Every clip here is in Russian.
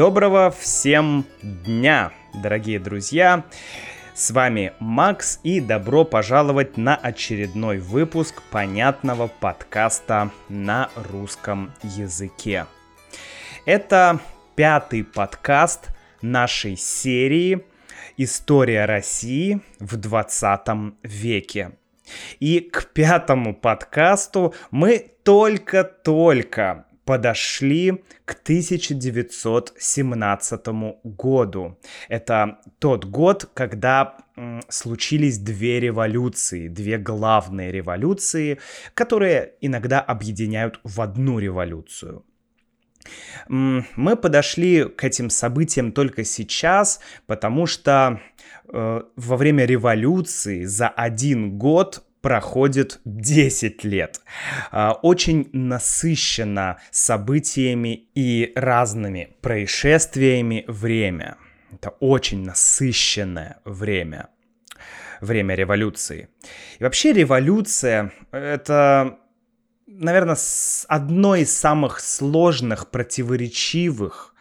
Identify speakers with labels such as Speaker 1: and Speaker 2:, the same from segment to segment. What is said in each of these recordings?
Speaker 1: Доброго всем дня, дорогие друзья! С вами Макс и добро пожаловать на очередной выпуск понятного подкаста на русском языке. Это пятый подкаст нашей серии «История России в 20 веке». И к пятому подкасту мы только-только подошли к 1917 году. Это тот год, когда случились две революции, две главные революции, которые иногда объединяют в одну революцию. Мы подошли к этим событиям только сейчас, потому что э, во время революции за один год проходит 10 лет. А, очень насыщено событиями и разными происшествиями время. Это очень насыщенное время. Время революции. И вообще революция — это, наверное, одно из самых сложных, противоречивых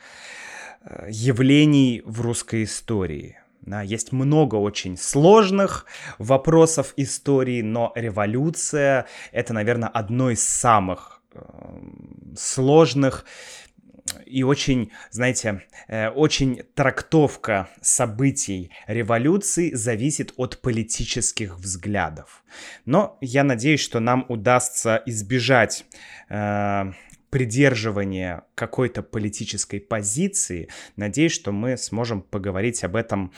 Speaker 1: э, явлений в русской истории. Да, есть много очень сложных вопросов истории, но революция это, наверное, одно из самых э, сложных и очень, знаете, э, очень трактовка событий революции зависит от политических взглядов. Но я надеюсь, что нам удастся избежать э, придерживание какой-то политической позиции, надеюсь, что мы сможем поговорить об этом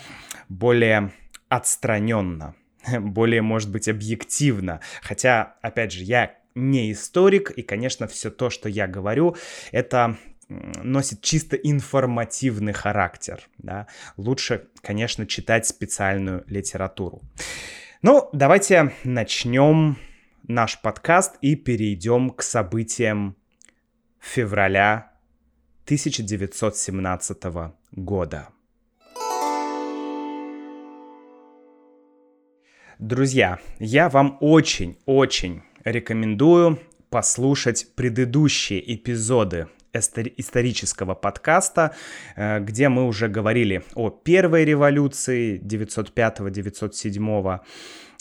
Speaker 1: более отстраненно, более, может быть, объективно. Хотя, опять же, я не историк, и, конечно, все то, что я говорю, это носит чисто информативный характер. Да? Лучше, конечно, читать специальную литературу. Ну, давайте начнем наш подкаст и перейдем к событиям февраля 1917 года. Друзья, я вам очень-очень рекомендую послушать предыдущие эпизоды исторического подкаста, э, где мы уже говорили о первой революции 905-907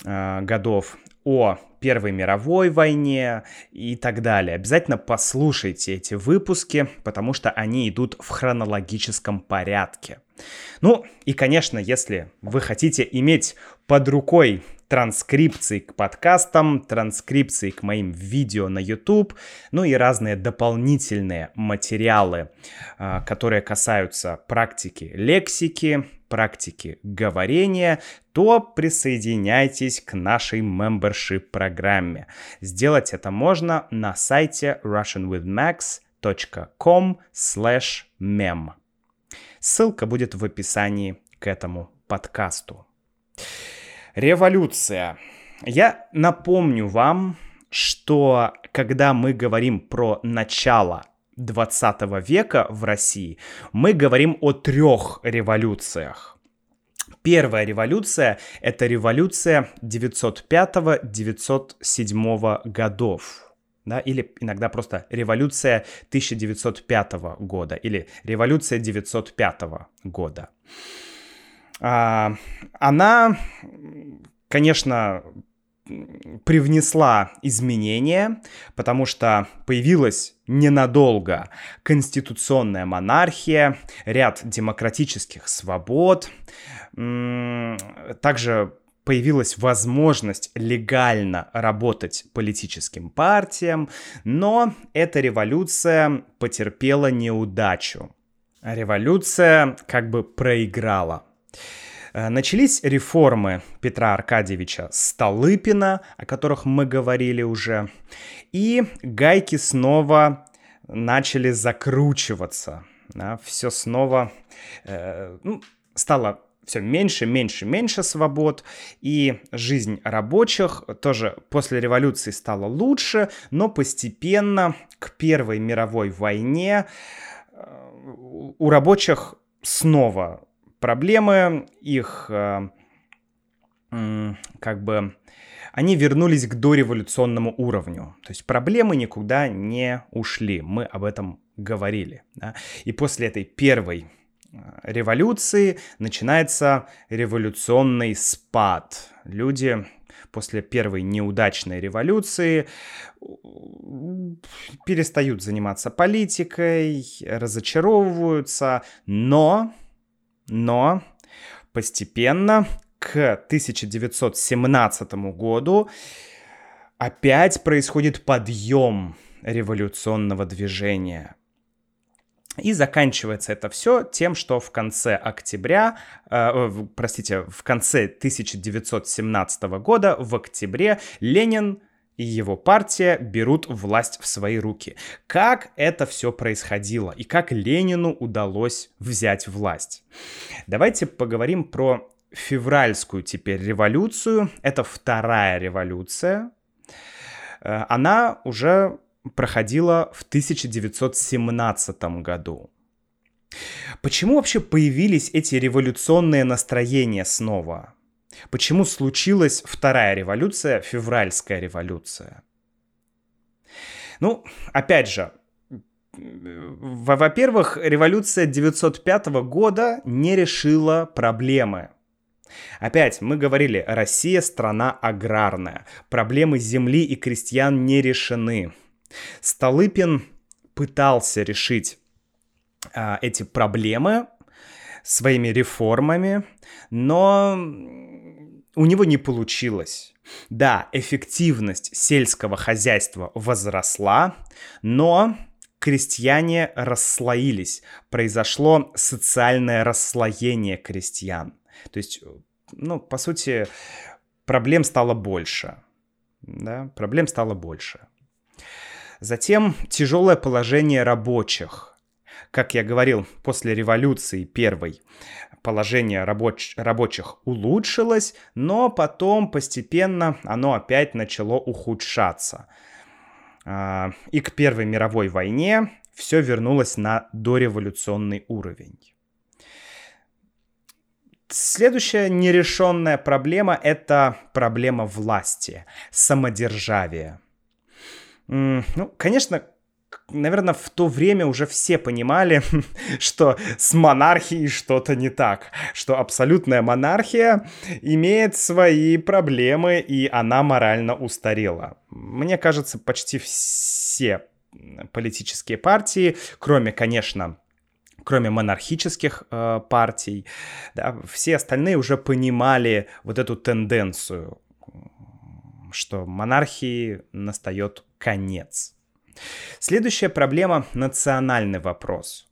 Speaker 1: э, годов, о Первой мировой войне и так далее. Обязательно послушайте эти выпуски, потому что они идут в хронологическом порядке. Ну и, конечно, если вы хотите иметь под рукой транскрипции к подкастам, транскрипции к моим видео на YouTube, ну и разные дополнительные материалы, а, которые касаются практики лексики, практики говорения, то присоединяйтесь к нашей membership программе. Сделать это можно на сайте russianwithmax.com slash mem. Ссылка будет в описании к этому подкасту. Революция. Я напомню вам, что когда мы говорим про начало 20 века в России, мы говорим о трех революциях. Первая революция — это революция 905-907 годов. Да, или иногда просто революция 1905 года или революция 905 года. А, она, конечно, привнесла изменения, потому что появилась ненадолго конституционная монархия, ряд демократических свобод, также появилась возможность легально работать политическим партиям, но эта революция потерпела неудачу. Революция как бы проиграла. Э, начались реформы Петра Аркадьевича Столыпина, о которых мы говорили уже, и гайки снова начали закручиваться. Да, все снова э, ну, стало все меньше, меньше, меньше свобод, и жизнь рабочих тоже после революции стала лучше, но постепенно к Первой мировой войне э, у рабочих снова проблемы, их э, как бы они вернулись к дореволюционному уровню. То есть проблемы никуда не ушли. Мы об этом говорили. Да? И после этой первой э, революции начинается революционный спад. Люди после первой неудачной революции перестают заниматься политикой, разочаровываются, но, но постепенно к 1917 году опять происходит подъем революционного движения. И заканчивается это все тем, что в конце октября, э, простите, в конце 1917 года, в октябре, Ленин и его партия берут власть в свои руки. Как это все происходило и как Ленину удалось взять власть? Давайте поговорим про февральскую теперь революцию. Это вторая революция. Э, она уже проходила в 1917 году. Почему вообще появились эти революционные настроения снова? Почему случилась вторая революция, февральская революция? Ну, опять же, во-первых, революция 905 года не решила проблемы. Опять, мы говорили, Россия страна аграрная. Проблемы земли и крестьян не решены. Столыпин пытался решить а, эти проблемы своими реформами, но у него не получилось. Да, эффективность сельского хозяйства возросла, но крестьяне расслоились. Произошло социальное расслоение крестьян. То есть, ну, по сути, проблем стало больше. Да, проблем стало больше. Затем тяжелое положение рабочих. Как я говорил, после революции первой положение рабоч- рабочих улучшилось, но потом постепенно оно опять начало ухудшаться. А, и к Первой мировой войне все вернулось на дореволюционный уровень. Следующая нерешенная проблема — это проблема власти, самодержавия. Ну, конечно, наверное, в то время уже все понимали, что с монархией что-то не так, что абсолютная монархия имеет свои проблемы, и она морально устарела. Мне кажется, почти все политические партии, кроме, конечно, кроме монархических э, партий, да, все остальные уже понимали вот эту тенденцию, что монархии настает конец. Следующая проблема — национальный вопрос.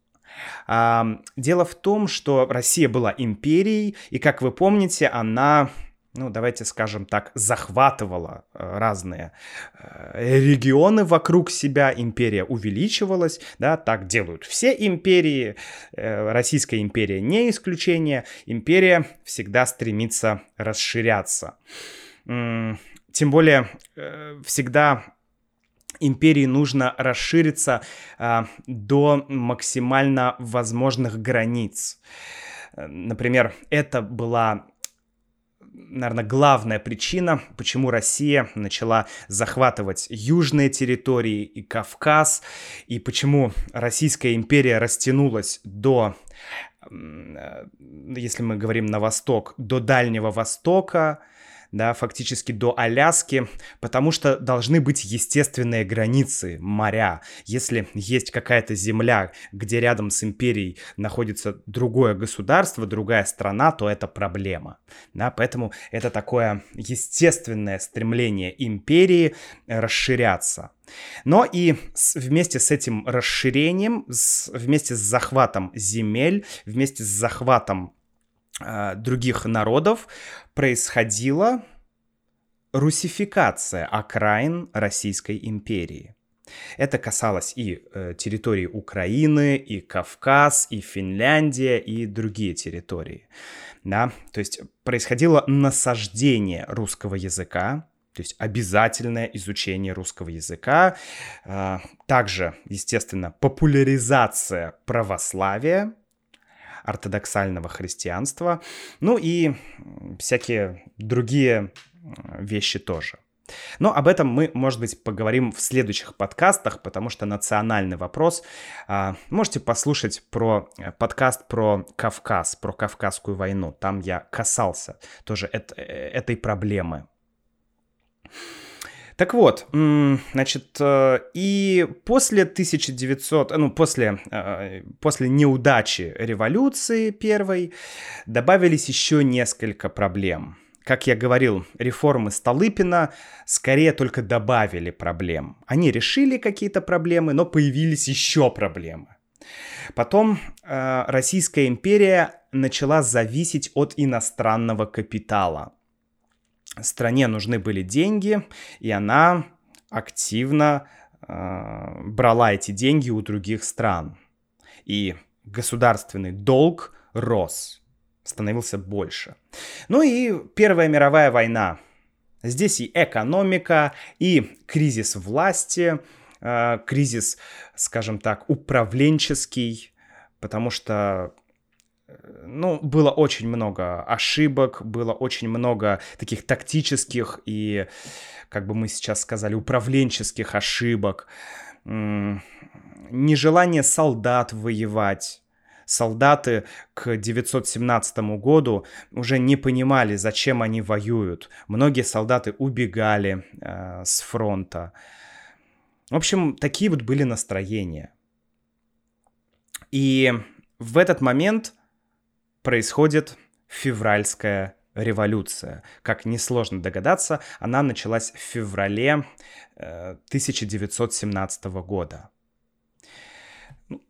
Speaker 1: Дело в том, что Россия была империей, и, как вы помните, она ну, давайте скажем так, захватывала э, разные э, регионы вокруг себя, империя увеличивалась, да, так делают все империи, э, Российская империя не исключение, империя всегда стремится расширяться. Тем более, всегда империи нужно расшириться а, до максимально возможных границ. Например, это была наверное, главная причина, почему Россия начала захватывать южные территории и Кавказ, и почему Российская империя растянулась до, если мы говорим на восток, до Дальнего Востока, да, фактически до Аляски, потому что должны быть естественные границы моря. Если есть какая-то земля, где рядом с империей находится другое государство, другая страна, то это проблема. Да, поэтому это такое естественное стремление империи расширяться. Но и с, вместе с этим расширением, с, вместе с захватом земель, вместе с захватом э, других народов происходила русификация окраин Российской империи. Это касалось и э, территории Украины, и Кавказ, и Финляндия, и другие территории. Да? То есть происходило насаждение русского языка, то есть обязательное изучение русского языка. Э, также, естественно, популяризация православия, ортодоксального христианства, ну и всякие другие вещи тоже. Но об этом мы, может быть, поговорим в следующих подкастах, потому что национальный вопрос. А, можете послушать про э, подкаст про Кавказ, про Кавказскую войну. Там я касался тоже э, этой проблемы. Так вот, значит, э, и после 1900, ну, после, после неудачи революции первой добавились еще несколько проблем – как я говорил, реформы Столыпина скорее только добавили проблем. Они решили какие-то проблемы, но появились еще проблемы. Потом э, Российская империя начала зависеть от иностранного капитала. Стране нужны были деньги, и она активно э, брала эти деньги у других стран. И государственный долг рос становился больше. Ну и Первая мировая война. Здесь и экономика, и кризис власти, э, кризис, скажем так, управленческий, потому что ну, было очень много ошибок, было очень много таких тактических и, как бы мы сейчас сказали, управленческих ошибок, нежелание солдат воевать, солдаты к 917 году уже не понимали, зачем они воюют. Многие солдаты убегали э, с фронта. В общем, такие вот были настроения. И в этот момент происходит февральская революция. Как несложно догадаться, она началась в феврале 1917 э, года.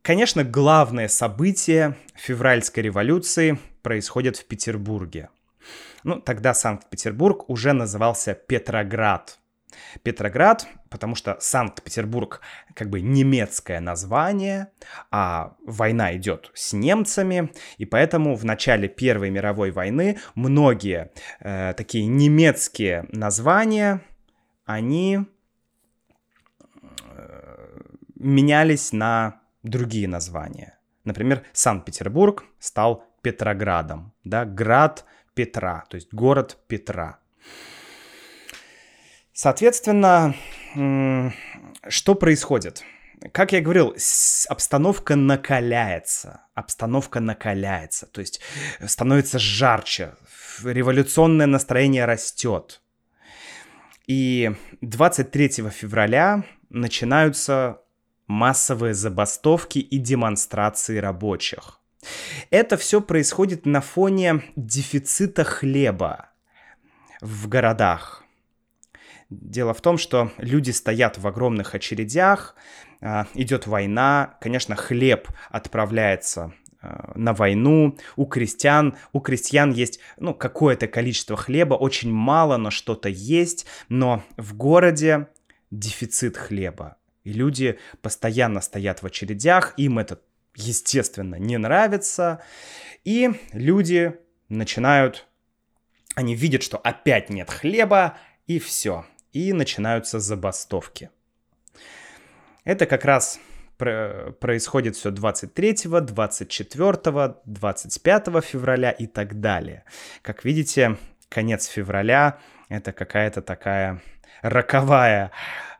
Speaker 1: Конечно, главное событие февральской революции происходит в Петербурге. Ну, тогда Санкт-Петербург уже назывался Петроград. Петроград, потому что Санкт-Петербург как бы немецкое название, а война идет с немцами, и поэтому в начале Первой мировой войны многие э, такие немецкие названия, они э, менялись на другие названия. Например, Санкт-Петербург стал Петроградом, да, град Петра, то есть город Петра. Соответственно, что происходит? Как я говорил, обстановка накаляется, обстановка накаляется, то есть становится жарче, революционное настроение растет. И 23 февраля начинаются массовые забастовки и демонстрации рабочих. Это все происходит на фоне дефицита хлеба в городах. Дело в том, что люди стоят в огромных очередях, а, идет война, конечно, хлеб отправляется а, на войну, у крестьян, у крестьян есть, ну, какое-то количество хлеба, очень мало, но что-то есть, но в городе дефицит хлеба. И люди постоянно стоят в очередях, им это, естественно, не нравится. И люди начинают, они видят, что опять нет хлеба, и все. И начинаются забастовки. Это как раз происходит все 23, 24, 25 февраля и так далее. Как видите, конец февраля — это какая-то такая роковая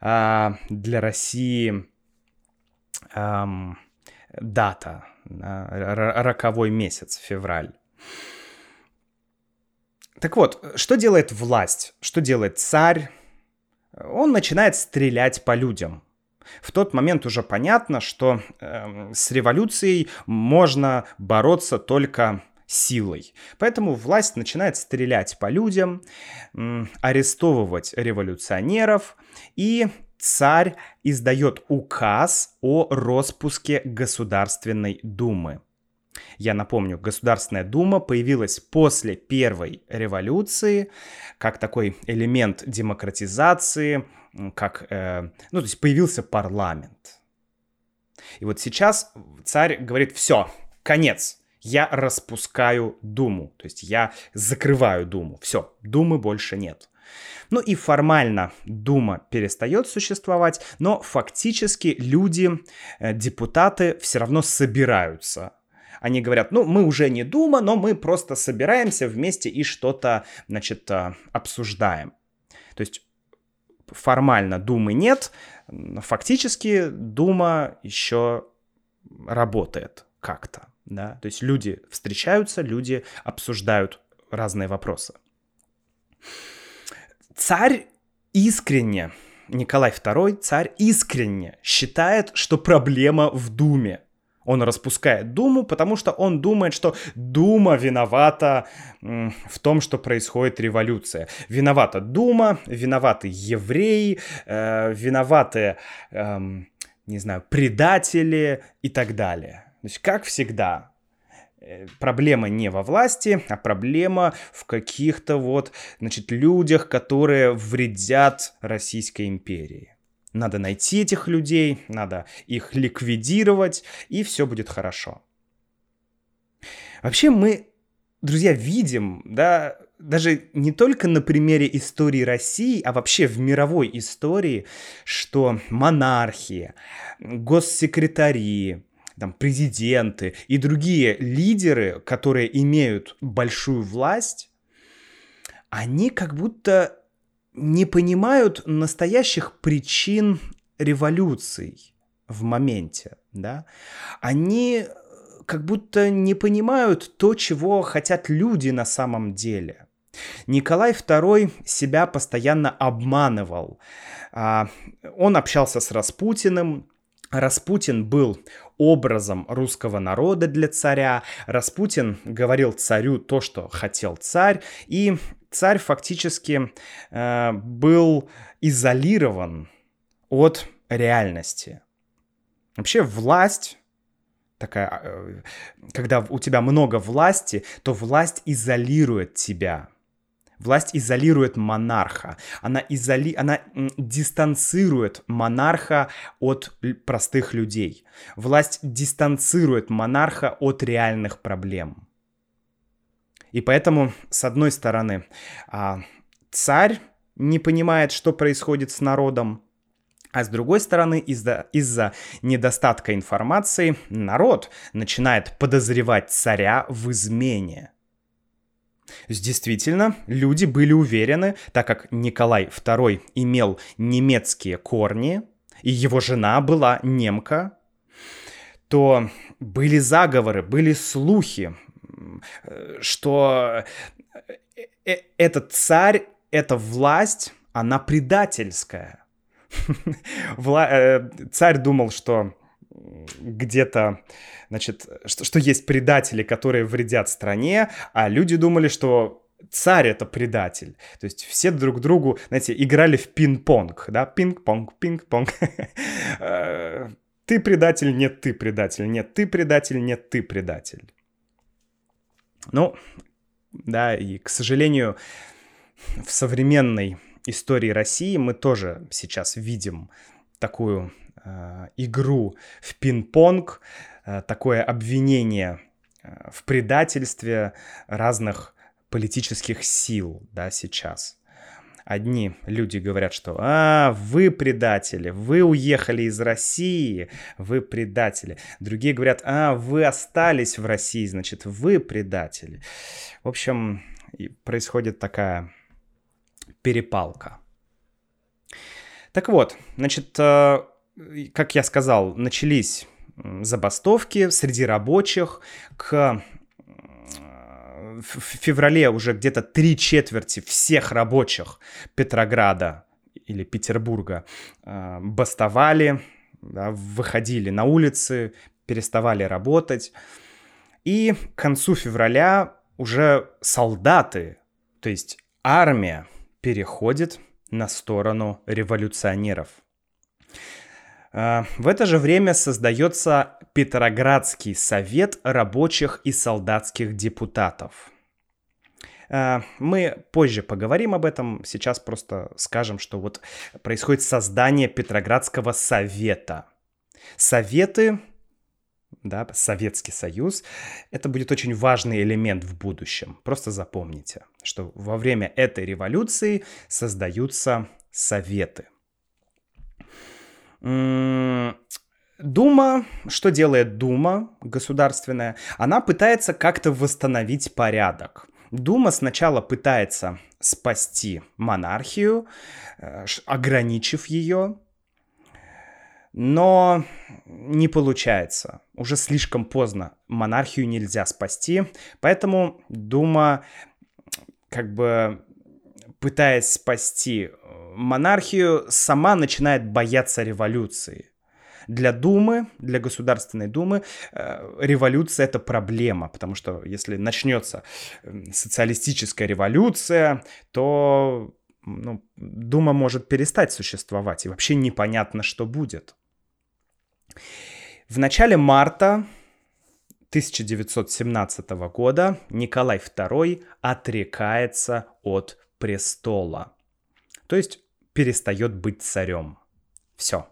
Speaker 1: а, для России а, дата, а, роковой месяц, февраль. Так вот, что делает власть? Что делает царь? Он начинает стрелять по людям. В тот момент уже понятно, что э, с революцией можно бороться только силой. Поэтому власть начинает стрелять по людям, арестовывать революционеров, и царь издает указ о распуске Государственной Думы. Я напомню, Государственная Дума появилась после Первой революции как такой элемент демократизации, как, э, ну, то есть появился парламент. И вот сейчас царь говорит, все, конец, я распускаю Думу, то есть я закрываю Думу. Все, Думы больше нет. Ну и формально Дума перестает существовать, но фактически люди, э, депутаты все равно собираются. Они говорят, ну мы уже не Дума, но мы просто собираемся вместе и что-то, значит, э, обсуждаем. То есть формально Думы нет, фактически Дума еще работает как-то, да, то есть люди встречаются, люди обсуждают разные вопросы. Царь искренне, Николай II, царь искренне считает, что проблема в Думе. Он распускает Думу, потому что он думает, что Дума виновата в том, что происходит революция. Виновата Дума, виноваты евреи, э, виноваты, э, не знаю, предатели и так далее. То есть, как всегда, э, проблема не во власти, а проблема в каких-то вот, значит, людях, которые вредят Российской империи. Надо найти этих людей, надо их ликвидировать, и все будет хорошо. Вообще мы, друзья, видим, да, даже не только на примере истории России, а вообще в мировой истории, что монархии, госсекретари, там, президенты и другие лидеры, которые имеют большую власть, они как будто не понимают настоящих причин революций в моменте, да, они как будто не понимают то, чего хотят люди на самом деле. Николай II себя постоянно обманывал. А, он общался с Распутиным, Распутин был образом русского народа для царя. Распутин говорил царю то, что хотел царь, и царь фактически э, был изолирован от реальности. Вообще власть такая, э, когда у тебя много власти, то власть изолирует тебя. Власть изолирует монарха. Она, изоли... она дистанцирует монарха от простых людей. Власть дистанцирует монарха от реальных проблем. И поэтому, с одной стороны, а, царь не понимает, что происходит с народом, а с другой стороны, из-за из недостатка информации, народ начинает подозревать царя в измене. Действительно, люди были уверены, так как Николай II имел немецкие корни, и его жена была немка, то были заговоры, были слухи, что э, э, этот царь, эта власть, она предательская. Э, царь думал, что где-то, значит, что, что есть предатели, которые вредят стране, а люди думали, что царь это предатель. То есть все друг другу, знаете, играли в пинг-понг, да, пинг-понг, пинг-понг. Ты предатель, нет, ты предатель, нет, ты предатель, нет, ты предатель. Ну, да, и, к сожалению, в современной истории России мы тоже сейчас видим такую э, игру в пинг-понг, э, такое обвинение э, в предательстве разных политических сил, да, сейчас. Одни люди говорят, что «А, вы предатели, вы уехали из России, вы предатели». Другие говорят «А, вы остались в России, значит, вы предатели». В общем, происходит такая перепалка. Так вот, значит, э, как я сказал, начались забастовки среди рабочих. К в феврале уже где-то три четверти всех рабочих Петрограда или Петербурга э, бастовали, да, выходили на улицы, переставали работать. И к концу февраля уже солдаты, то есть армия, переходит на сторону революционеров. Э, в это же время создается Петроградский совет рабочих и солдатских депутатов. Э, мы позже поговорим об этом, сейчас просто скажем, что вот происходит создание Петроградского совета. Советы, да, Советский Союз, это будет очень важный элемент в будущем. Просто запомните, что во время этой революции создаются советы. Дума, что делает Дума государственная? Она пытается как-то восстановить порядок. Дума сначала пытается спасти монархию, ограничив ее, но не получается. Уже слишком поздно. Монархию нельзя спасти. Поэтому Дума, как бы пытаясь спасти монархию, сама начинает бояться революции. Для Думы, для Государственной Думы э, революция это проблема, потому что если начнется социалистическая революция, то ну, Дума может перестать существовать, и вообще непонятно, что будет. В начале марта 1917 года Николай II отрекается от престола. То есть перестает быть царем. Все.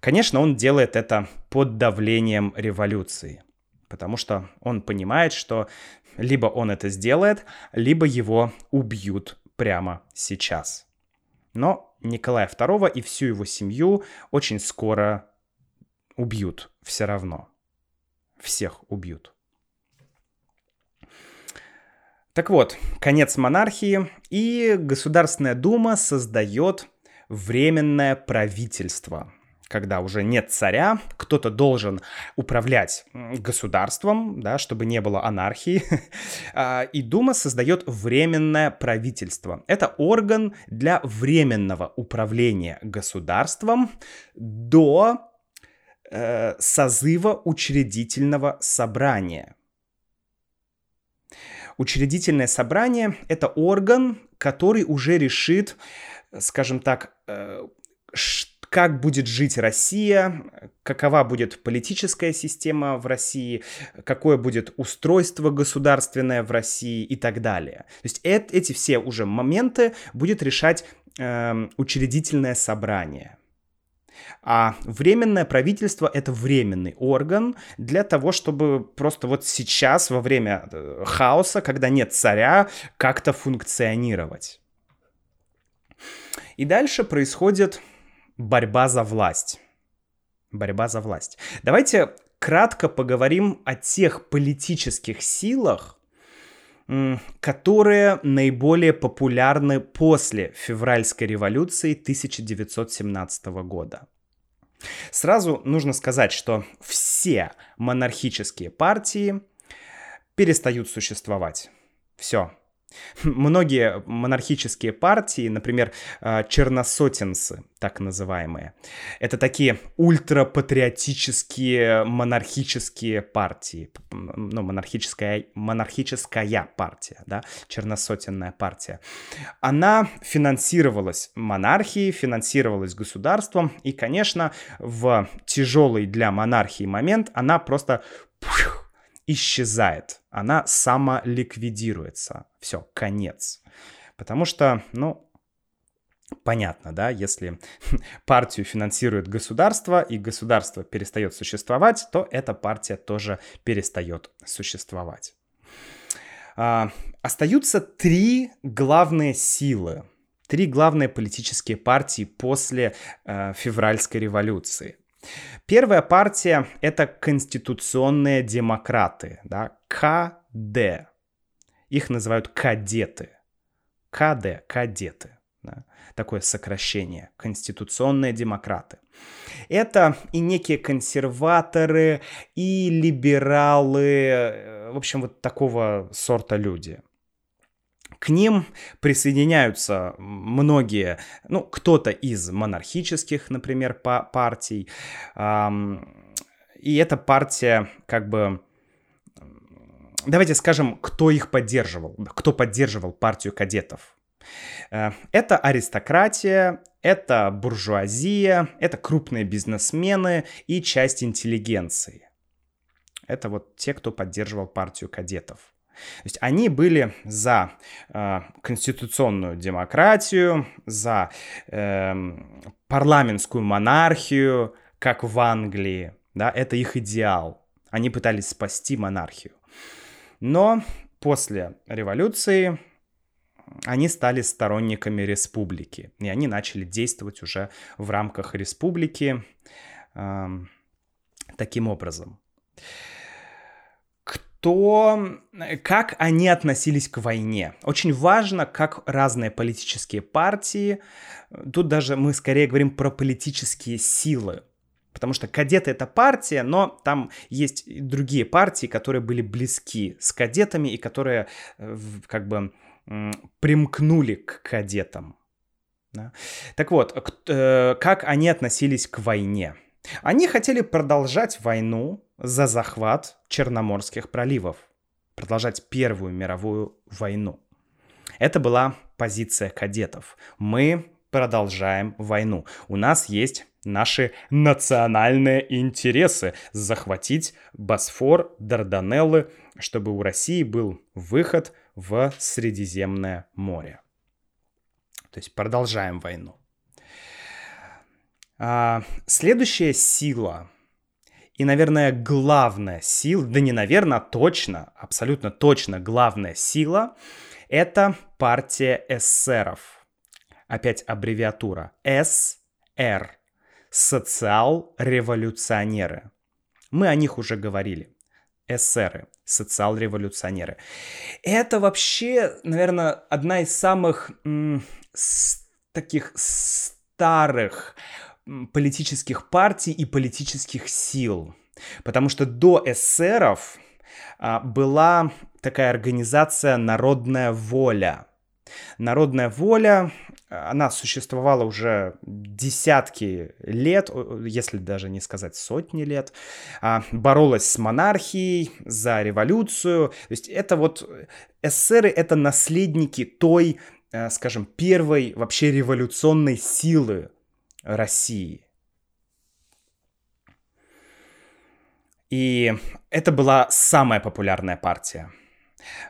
Speaker 1: Конечно, он делает это под давлением революции, потому что он понимает, что либо он это сделает, либо его убьют прямо сейчас. Но Николая II и всю его семью очень скоро убьют все равно. Всех убьют. Так вот, конец монархии, и Государственная Дума создает временное правительство. Когда уже нет царя, кто-то должен управлять государством, да, чтобы не было анархии. А, и Дума создает временное правительство. Это орган для временного управления государством до э, созыва учредительного собрания. Учредительное собрание — это орган, который уже решит, скажем так, э, как будет жить Россия, какова будет политическая система в России, какое будет устройство государственное в России и так далее. То есть это, эти все уже моменты будет решать э, учредительное собрание. А временное правительство — это временный орган для того, чтобы просто вот сейчас, во время э, хаоса, когда нет царя, как-то функционировать. И дальше происходит борьба за власть. Борьба за власть. Давайте кратко поговорим о тех политических силах, которые наиболее популярны после февральской революции 1917 года. Сразу нужно сказать, что все монархические партии перестают существовать. Все, Многие монархические партии, например, э, черносотенцы, так называемые, это такие ультрапатриотические монархические партии, ну, монархическая, монархическая партия, да, черносотенная партия. Она финансировалась монархией, финансировалась государством, и, конечно, в тяжелый для монархии момент она просто исчезает, она самоликвидируется. Все, конец. Потому что, ну, понятно, да, если партию финансирует государство и государство перестает существовать, то эта партия тоже перестает существовать. А, остаются три главные силы, три главные политические партии после э, февральской революции. Первая партия — это конституционные демократы, да, КД. Их называют кадеты. КД, кадеты. Да, такое сокращение. Конституционные демократы. Это и некие консерваторы, и либералы, э, в общем, вот такого сорта люди. К ним присоединяются многие, ну, кто-то из монархических, например, партий. И эта партия как бы... Давайте скажем, кто их поддерживал, кто поддерживал партию кадетов. Э, это аристократия, это буржуазия, это крупные бизнесмены и часть интеллигенции. Это вот те, кто поддерживал партию кадетов. То есть они были за э, конституционную демократию, за э, парламентскую монархию, как в Англии. Да, это их идеал. Они пытались спасти монархию. Но после революции они стали сторонниками республики. И они начали действовать уже в рамках республики э, таким образом. То как они относились к войне. Очень важно, как разные политические партии, тут даже мы скорее говорим про политические силы, Потому что кадеты это партия, но там есть и другие партии, которые были близки с кадетами и которые э, как бы примкнули к кадетам. Да? Так вот, э, как они относились к войне? Они хотели продолжать войну за захват Черноморских проливов, продолжать Первую мировую войну. Это была позиция кадетов. Мы продолжаем войну. У нас есть наши национальные интересы захватить Босфор, Дарданеллы, чтобы у России был выход в Средиземное море. То есть продолжаем войну. А, следующая сила и, наверное, главная сила, да не наверное, а точно, абсолютно точно главная сила — это партия эсеров. Опять аббревиатура. СР. Социал-революционеры. Мы о них уже говорили. Эсеры, социал-революционеры. Это вообще, наверное, одна из самых м- с- таких старых политических партий и политических сил. Потому что до эсеров а, была такая организация «Народная воля». Народная воля, она существовала уже десятки лет, если даже не сказать сотни лет, а, боролась с монархией за революцию. То есть это вот эсеры — это наследники той, э, скажем, первой вообще революционной силы России. И это была самая популярная партия.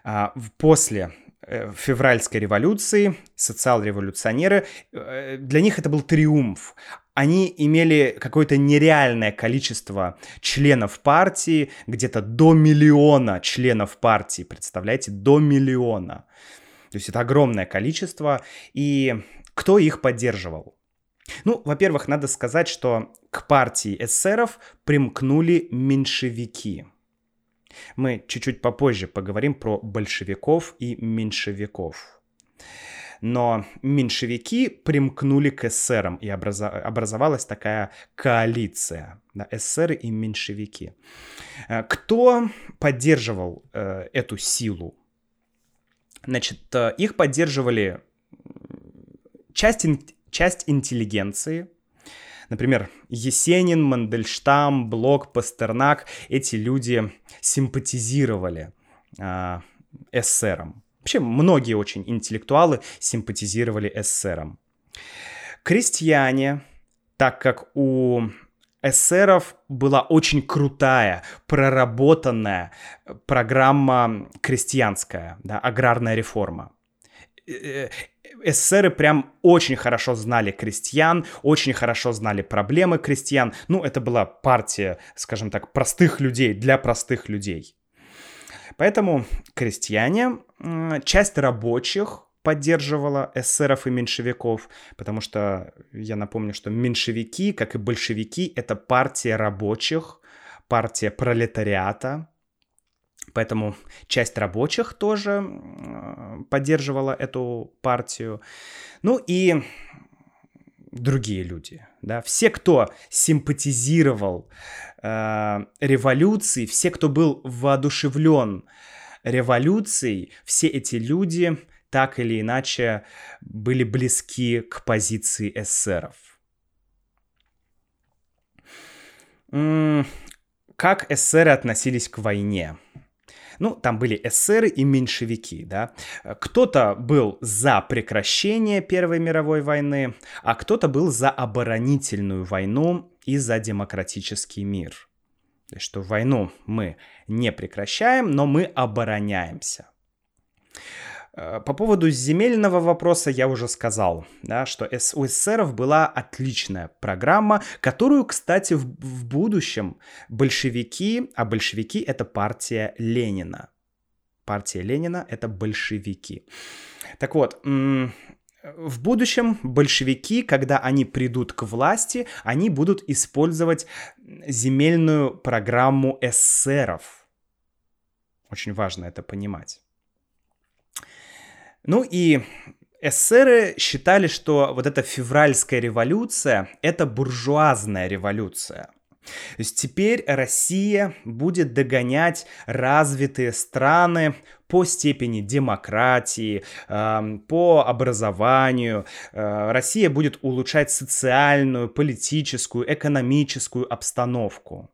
Speaker 1: А, после э, февральской революции социал-революционеры, э, для них это был триумф. Они имели какое-то нереальное количество членов партии, где-то до миллиона членов партии, представляете, до миллиона. То есть это огромное количество. И кто их поддерживал? Ну, во-первых, надо сказать, что к партии эсеров примкнули меньшевики. Мы чуть-чуть попозже поговорим про большевиков и меньшевиков. Но меньшевики примкнули к эсерам, и образовалась такая коалиция. Да, эсеры и меньшевики. Э, кто поддерживал э, эту силу? Значит, э, их поддерживали часть часть интеллигенции, Например, Есенин, Мандельштам, Блок, Пастернак, эти люди симпатизировали э. Вообще, многие очень интеллектуалы симпатизировали эсерам. Крестьяне, так как у эсеров была очень крутая, проработанная программа крестьянская, да, аграрная реформа. Эсеры прям очень хорошо знали крестьян, очень хорошо знали проблемы крестьян. Ну, это была партия, скажем так, простых людей для простых людей. Поэтому крестьяне, часть рабочих поддерживала эсеров и меньшевиков, потому что я напомню, что меньшевики, как и большевики, это партия рабочих, партия пролетариата, Поэтому часть рабочих тоже поддерживала эту партию. Ну и другие люди, да, все, кто симпатизировал э, революции, все, кто был воодушевлен революцией, все эти люди так или иначе были близки к позиции эсеров. Как эсеры относились к войне? Ну, там были эсеры и меньшевики, да. Кто-то был за прекращение Первой мировой войны, а кто-то был за оборонительную войну и за демократический мир. То есть, что войну мы не прекращаем, но мы обороняемся. Э, по поводу земельного вопроса я уже сказал, да, что у эсеров была отличная программа, которую, кстати, в, в будущем большевики, а большевики это партия Ленина. Партия Ленина это большевики. Так вот, в будущем большевики, когда они придут к власти, они будут использовать земельную программу эсеров. Очень важно это понимать. Ну и эсеры считали, что вот эта февральская революция — это буржуазная революция. То есть теперь Россия будет догонять развитые страны по степени демократии, э, по образованию. Э, Россия будет улучшать социальную, политическую, экономическую обстановку.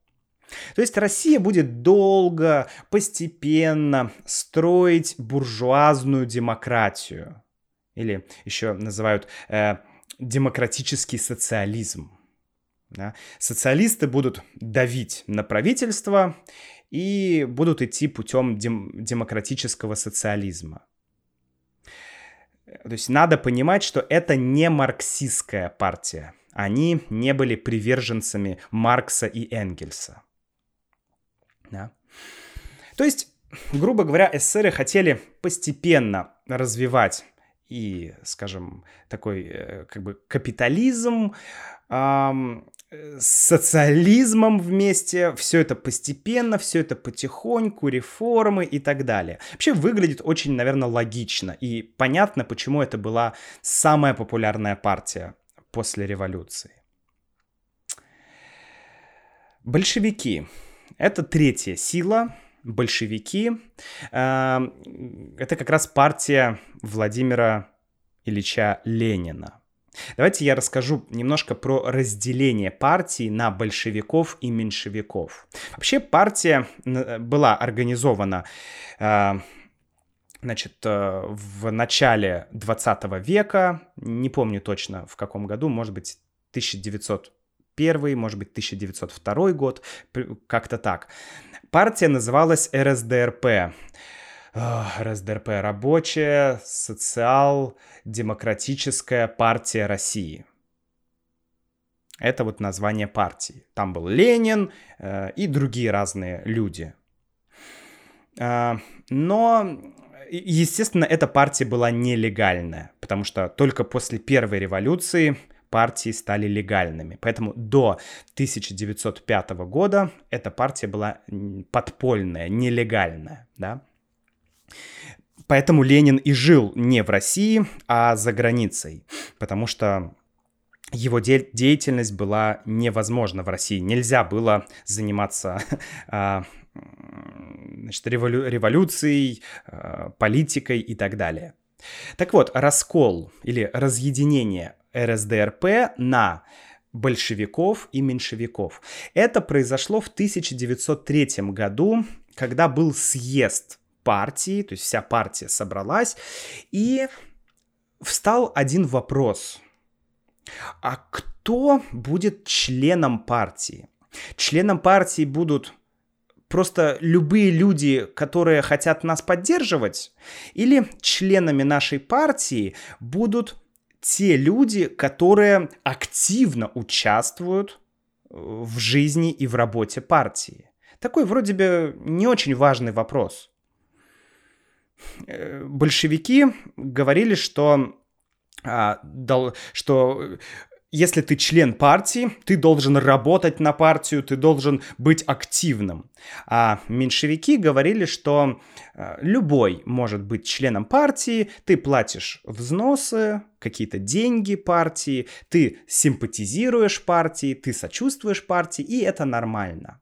Speaker 1: То есть Россия будет долго, постепенно строить буржуазную демократию. Или еще называют э, демократический социализм. Да? Социалисты будут давить на правительство и будут идти путем дем- демократического социализма. То есть надо понимать, что это не марксистская партия. Они не были приверженцами Маркса и Энгельса. Да? То есть, грубо говоря, эсеры хотели постепенно развивать и, скажем, такой э, как бы капитализм, эм, социализмом вместе, все это постепенно, все это потихоньку, реформы и так далее. Вообще выглядит очень, наверное, логично и понятно, почему это была самая популярная партия после революции. Большевики это третья сила, большевики. Эм, это как раз партия Владимира Ильича Ленина. Давайте я расскажу немножко про разделение партии на большевиков и меньшевиков. Вообще партия была организована э, значит, э, в начале 20 века, не помню точно в каком году, может быть, 1900 1901, может быть, 1902 год, как-то так. Партия называлась РСДРП. РСДРП — Рабочая социал-демократическая партия России. Это вот название партии. Там был Ленин э, и другие разные люди. Э, но, естественно, эта партия была нелегальная, потому что только после первой революции партии стали легальными. Поэтому до 1905 года эта партия была подпольная, нелегальная, да. Поэтому Ленин и жил не в России, а за границей, потому что его де- деятельность была невозможна в России. Нельзя было заниматься а, значит, револю- революцией, а, политикой и так далее. Так вот, раскол или разъединение РСДРП на большевиков и меньшевиков. Это произошло в 1903 году, когда был съезд партии, то есть вся партия собралась, и встал один вопрос. А кто будет членом партии? Членом партии будут просто любые люди, которые хотят нас поддерживать, или членами нашей партии будут те люди, которые активно участвуют э, в жизни и в работе партии? Такой вроде бы не очень важный вопрос. Э, большевики говорили, что, а, что если ты член партии, ты должен работать на партию, ты должен быть активным. А меньшевики говорили, что э, любой может быть членом партии, ты платишь взносы, какие-то деньги партии, ты симпатизируешь партии, ты сочувствуешь партии, и это нормально.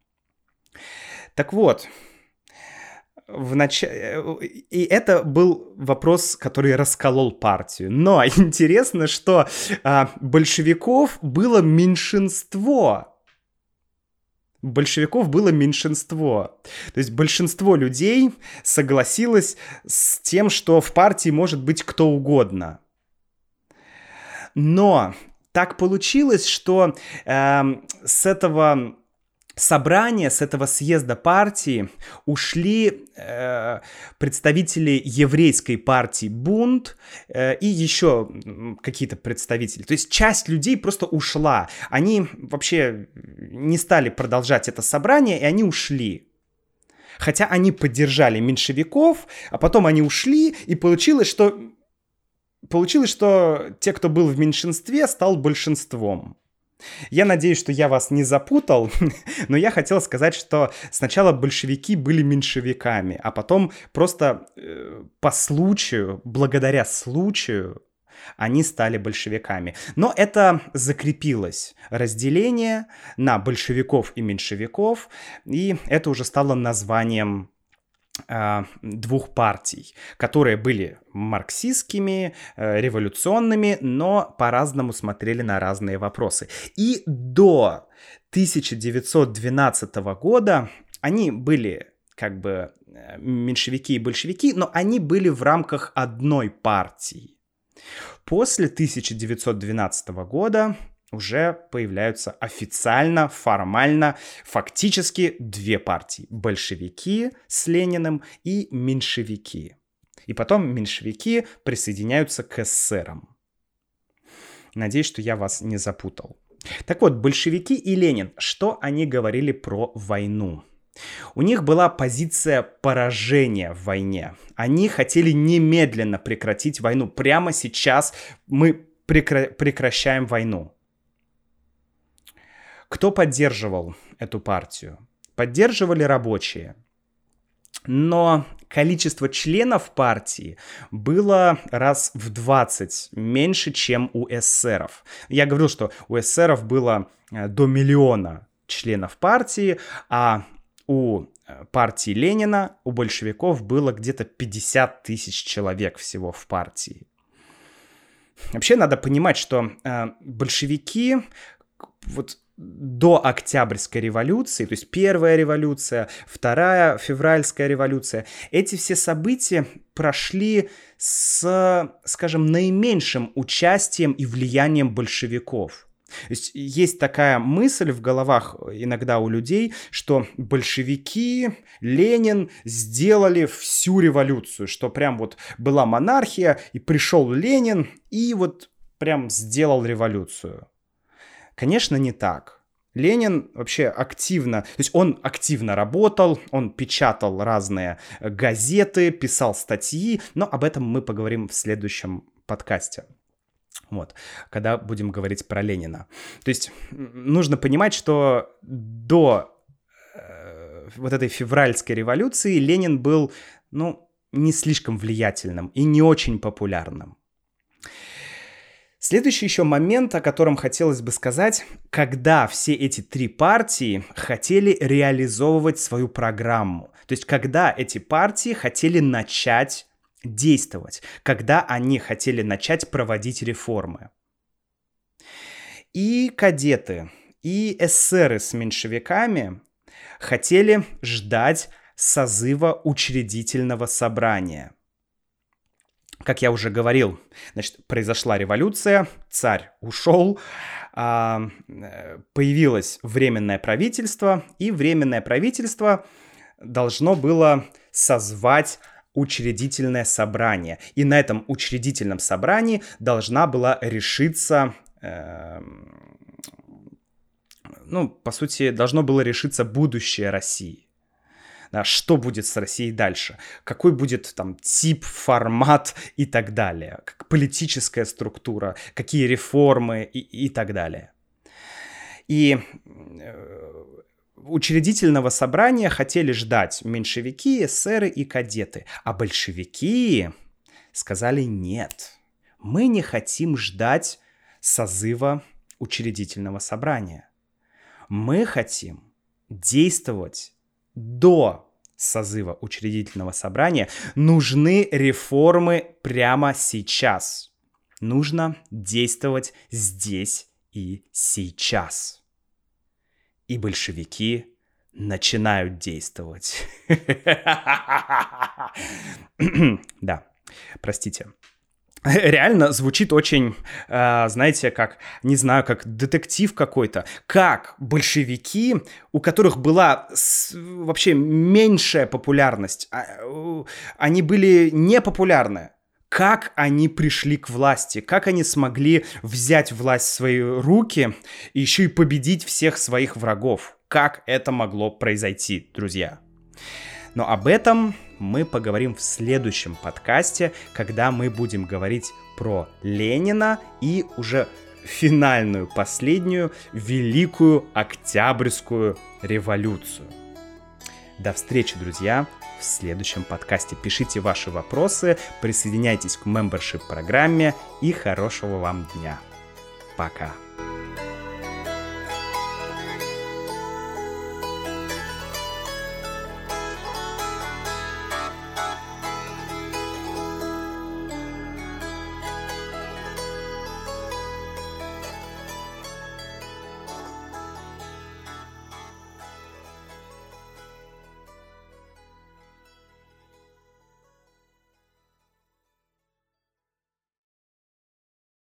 Speaker 1: Так вот, в нач... Э, и это был вопрос, который расколол партию. Но интересно, что а, большевиков было меньшинство. Большевиков было меньшинство. То есть большинство людей согласилось с тем, что в партии может быть кто угодно. Но так получилось, что э, с этого собрания, с этого съезда партии ушли э, представители еврейской партии Бунт э, и еще какие-то представители. То есть часть людей просто ушла. Они вообще не стали продолжать это собрание, и они ушли. Хотя они поддержали меньшевиков, а потом они ушли, и получилось, что получилось, что те, кто был в меньшинстве, стал большинством. Я надеюсь, что я вас не запутал, но я хотел сказать, что сначала большевики были меньшевиками, а потом просто э, по случаю, благодаря случаю, они стали большевиками. Но это закрепилось. Разделение на большевиков и меньшевиков, и это уже стало названием двух партий, которые были марксистскими, э, революционными, но по-разному смотрели на разные вопросы. И до 1912 года они были как бы э, меньшевики и большевики, но они были в рамках одной партии. После 1912 года уже появляются официально, формально, фактически две партии. Большевики с Лениным и меньшевики. И потом меньшевики присоединяются к эсерам. Надеюсь, что я вас не запутал. Так вот, большевики и Ленин, что они говорили про войну? У них была позиция поражения в войне. Они хотели немедленно прекратить войну. Прямо сейчас мы прекра- прекращаем войну. Кто поддерживал эту партию? Поддерживали рабочие. Но количество членов партии было раз в 20 меньше, чем у эсеров. Я говорил, что у эсеров было э, до миллиона членов партии, а у э, партии Ленина, у большевиков было где-то 50 тысяч человек всего в партии. Вообще надо понимать, что э, большевики вот до Октябрьской революции, то есть первая революция, вторая февральская революция, эти все события прошли с, скажем, наименьшим участием и влиянием большевиков. То есть есть такая мысль в головах иногда у людей, что большевики, Ленин сделали всю революцию, что прям вот была монархия, и пришел Ленин, и вот прям сделал революцию. Конечно, не так. Ленин вообще активно, то есть он активно работал, он печатал разные газеты, писал статьи, но об этом мы поговорим в следующем подкасте. Вот, когда будем говорить про Ленина. То есть нужно понимать, что до э, вот этой февральской революции Ленин был, ну, не слишком влиятельным и не очень популярным. Следующий еще момент, о котором хотелось бы сказать, когда все эти три партии хотели реализовывать свою программу. То есть, когда эти партии хотели начать действовать, когда они хотели начать проводить реформы. И кадеты, и эсеры с меньшевиками хотели ждать созыва учредительного собрания – как я уже говорил, значит, произошла революция, царь ушел, а, появилось временное правительство, и временное правительство должно было созвать учредительное собрание. И на этом учредительном собрании должна была решиться, э, ну, по сути, должно было решиться будущее России да, что будет с Россией дальше, какой будет там тип, формат и так далее, как политическая структура, какие реформы и, и так далее. И э, учредительного собрания хотели ждать меньшевики, эсеры и кадеты, а большевики сказали нет, мы не хотим ждать созыва учредительного собрания. Мы хотим действовать до созыва учредительного собрания нужны реформы прямо сейчас. Нужно действовать здесь и сейчас. И большевики начинают действовать. Да, простите. реально звучит очень, э, знаете, как, не знаю, как детектив какой-то. Как большевики, у которых была вообще меньшая популярность, а, они были непопулярны. Как они пришли к власти, как они смогли взять власть в свои руки и еще и победить всех своих врагов. Как это могло произойти, друзья? Но об этом мы поговорим в следующем подкасте, когда мы будем говорить про Ленина и уже финальную, последнюю Великую Октябрьскую революцию. До встречи, друзья, в следующем подкасте. Пишите ваши вопросы, присоединяйтесь к мембершип программе и хорошего вам дня. Пока.